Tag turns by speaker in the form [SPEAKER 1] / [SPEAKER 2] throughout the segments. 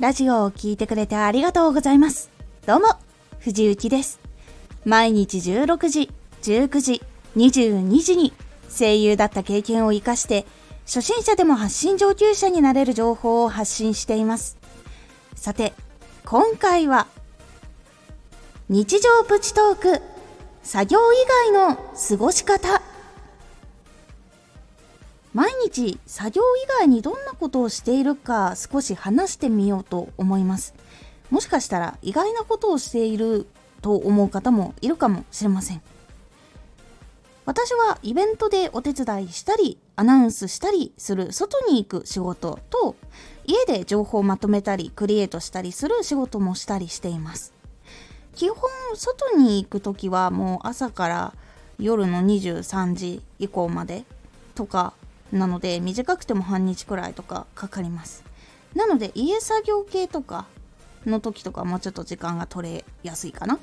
[SPEAKER 1] ラジオを聴いてくれてありがとうございます。どうも、藤幸です。毎日16時、19時、22時に声優だった経験を活かして、初心者でも発信上級者になれる情報を発信しています。さて、今回は、日常プチトーク、作業以外の過ごし方。毎日作業以外にどんなことをしているか少し話してみようと思います。もしかしたら意外なことをしていると思う方もいるかもしれません。私はイベントでお手伝いしたりアナウンスしたりする外に行く仕事と家で情報をまとめたりクリエイトしたりする仕事もしたりしています。基本外に行く時はもう朝から夜の23時以降までとかなので短くても半日くらいとかかかります。なので家作業系とかの時とかもうちょっと時間が取れやすいかな。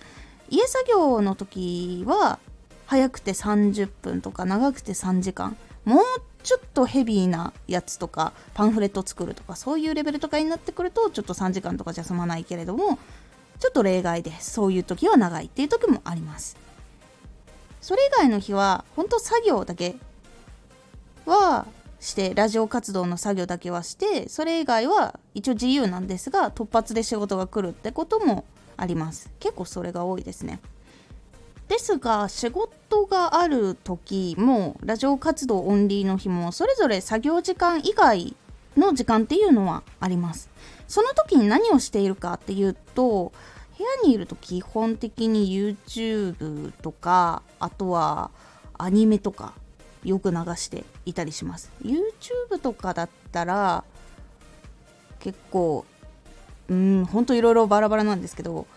[SPEAKER 1] 家作業の時は早くて30分とか長くて3時間。もうちょっとヘビーなやつとかパンフレット作るとかそういうレベルとかになってくるとちょっと3時間とかじゃ済まないけれどもちょっと例外でそういう時は長いっていう時もあります。それ以外の日は本当作業だけはしてラジオ活動の作業だけはしてそれ以外は一応自由なんですが突発で仕事が来るってこともあります。結構それが多いですね。ですが仕事がある時もラジオ活動オンリーの日もそれぞれ作業時間以外の時間っていうのはあります。その時に何をしているかっていうと部屋にいると基本的に YouTube とかあとはアニメとかよく流していたりします。YouTube とかだったら結構うんほんといろいろバラバラなんですけど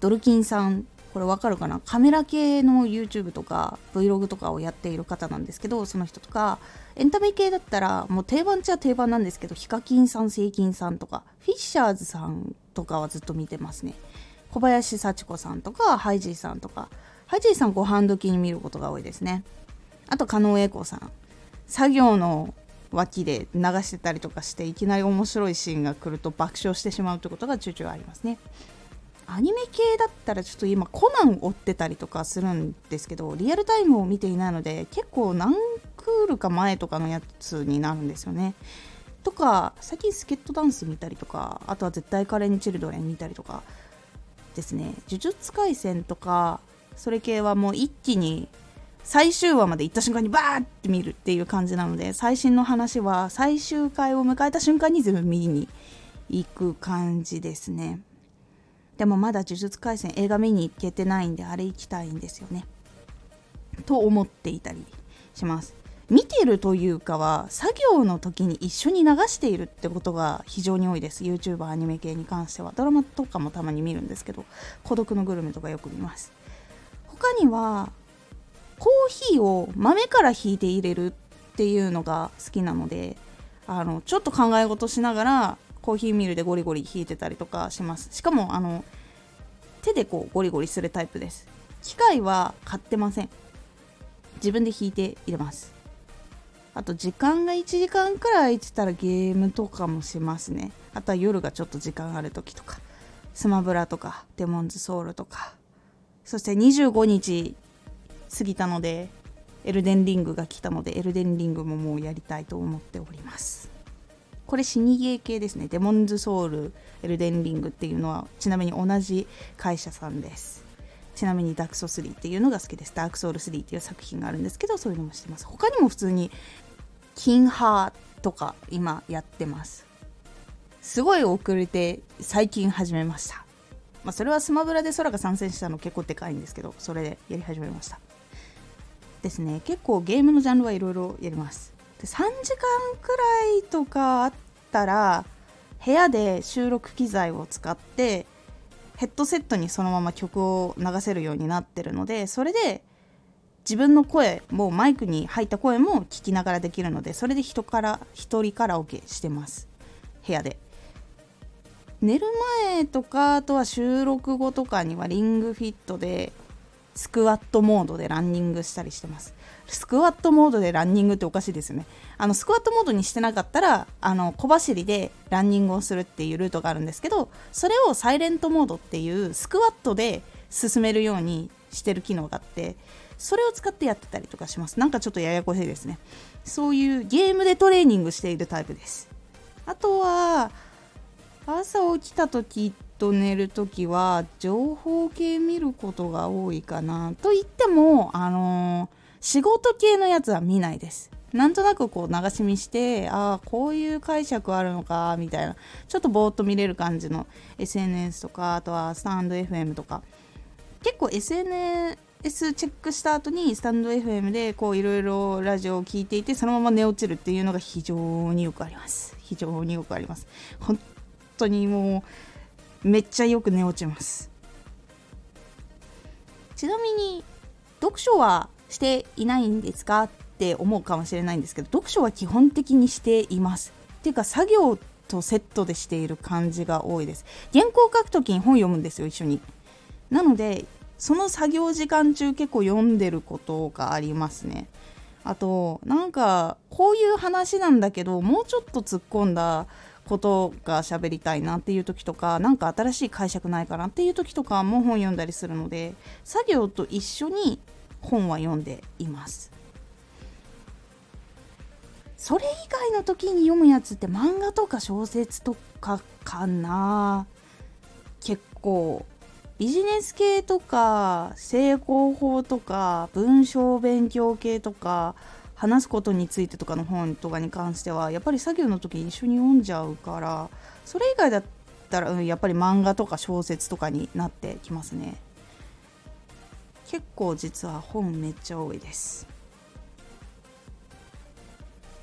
[SPEAKER 1] ドルキンさんこれわかるかな？カメラ系の YouTube とか Vlog とかをやっている方なんですけどその人とかエンタメ系だったらもう定番っちゃ定番なんですけどヒカキンさんセイキンさんとかフィッシャーズさんとかはずっと見てますね。小林幸子さんとかハイジーさんとかハイジーさんご飯時に見ることが多いですね。あと狩野英孝さん。作業の脇で流してたりとかしていきなり面白いシーンが来ると爆笑してしまうということがちゅうちゅうありますね。アニメ系だったらちょっと今コナン追ってたりとかするんですけどリアルタイムを見ていないので結構何クールか前とかのやつになるんですよね。とか最近スケットダンス見たりとかあとは絶対カレンチルドレン見たりとかですね。呪術廻戦とかそれ系はもう一気に最終話まで行った瞬間にバーって見るっていう感じなので最新の話は最終回を迎えた瞬間に全部見に行く感じですね。でもまだ呪術廻戦映画見に行けてないんであれ行きたいんですよね。と思っていたりします。見てるというかは作業の時に一緒に流しているってことが非常に多いです。YouTuber アニメ系に関しては。ドラマとかもたまに見るんですけど孤独のグルメとかよく見ます。他にはコーヒーを豆からひいて入れるっていうのが好きなのであのちょっと考え事しながらコーヒーミルでゴリゴリひいてたりとかします。しかもあの手でこうゴリゴリするタイプです。機械は買ってません。自分で引いて入れます。あと時間が1時間くらい空いてたらゲームとかもしますね。あとは夜がちょっと時間ある時とかスマブラとかデモンズソウルとか。そして25日過ぎたのでエルデンリングが来たのでエルデンリングももうやりたいと思っております。これ死にゲー系ですね。デモンズソウルエルデンリングっていうのはちなみに同じ会社さんです。ちなみにダークソ3っていうのが好きです。ダークソウル3っていう作品があるんですけどそういうのもしてます。他にも普通にキンハーとか今やってます。すごい遅れて最近始めました。まあ、それはスマブラで空が参戦したの結構でかいんですけどそれでやり始めました。ですね。結構ゲームのジャンルはいろいろやります。で3時間くらいとかあったら部屋で収録機材を使ってヘッドセットにそのまま曲を流せるようになってるのでそれで自分の声もマイクに入った声も聞きながらできるのでそれで人から1人カラオケしてます。部屋で。寝る前とかあとは収録後とかにはリングフィットでスクワットモードでランニングしたりしてます。スクワットモードでランニングっておかしいですよね。あのスクワットモードにしてなかったらあの小走りでランニングをするっていうルートがあるんですけどそれをサイレントモードっていうスクワットで進めるようにしてる機能があってそれを使ってやってたりとかします。なんかちょっとややこしいですね。そういうゲームでトレーニングしているタイプです。あとは朝起きた時と寝る時は情報系見ることが多いかなと言ってもあのー、仕事系のやつは見ないです。なんとなくこう流し見してああこういう解釈あるのかみたいな。ちょっとぼーっと見れる感じの SNS とかあとはスタンド FM とか。結構 SNS チェックした後にスタンド FM でこういろいろラジオを聴いていてそのまま寝落ちるっていうのが非常によくあります。非常によくあります。本当にもうめっちゃよく寝落ちます。ちなみに読書はしていないんですかって思うかもしれないんですけど読書は基本的にしています。っていうか作業とセットでしている感じが多いです。原稿を書くときに本読むんですよ一緒に。なのでその作業時間中結構読んでることがありますね。あとなんかこういう話なんだけどもうちょっと突っ込んだことが喋りたいなっていう時とか何か新しい解釈ないかなっていう時とかも本読んだりするので作業と一緒に本は読んでいます。それ以外の時に読むやつって漫画とか小説とかかな。結構ビジネス系とか成功法とか文章勉強系とか話すことについてとかの本とかに関してはやっぱり作業の時一緒に読んじゃうからそれ以外だったら、うん、やっぱり漫画とか小説とかになってきますね。結構実は本めっちゃ多いです。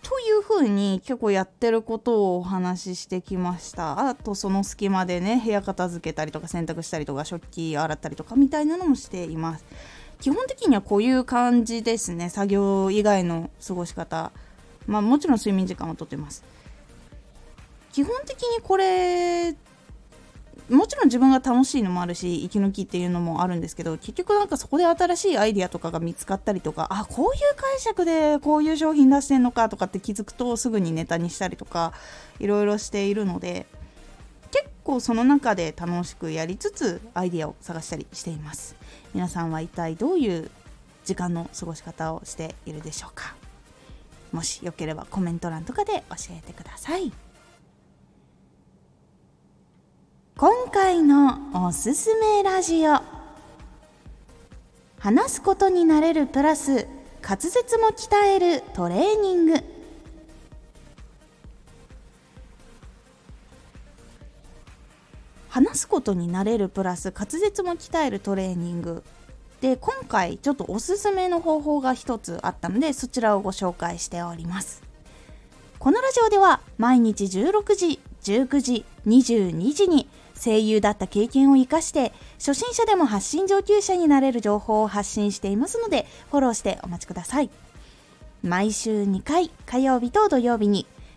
[SPEAKER 1] というふうに結構やってることをお話ししてきました。あとその隙間でね部屋片付けたりとか洗濯したりとか食器洗ったりとかみたいなのもしています。基本的にはこういう感じですね。作業以外の過ごし方。まあもちろん睡眠時間はとってます。基本的にこれもちろん自分が楽しいのもあるし息抜きっていうのもあるんですけど結局なんかそこで新しいアイデアとかが見つかったりとかあこういう解釈でこういう商品出してんのかとかって気づくとすぐにネタにしたりとかいろいろしているので構その中で楽しくやりつつアイディアを探したりしています。皆さんは一体どういう時間の過ごし方をしているでしょうか。もしよければコメント欄とかで教えてください。今回のおすすめラジオ。話すことになれるプラス滑舌も鍛えるトレーニング。話すことになれるプラス滑舌も鍛えるトレーニング。で今回ちょっとおすすめの方法が一つあったのでそちらをご紹介しております。このラジオでは毎日16時19時22時に声優だった経験を生かして初心者でも発信上級者になれる情報を発信していますのでフォローしてお待ちください。毎週2回火曜日と土曜日に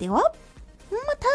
[SPEAKER 1] では、また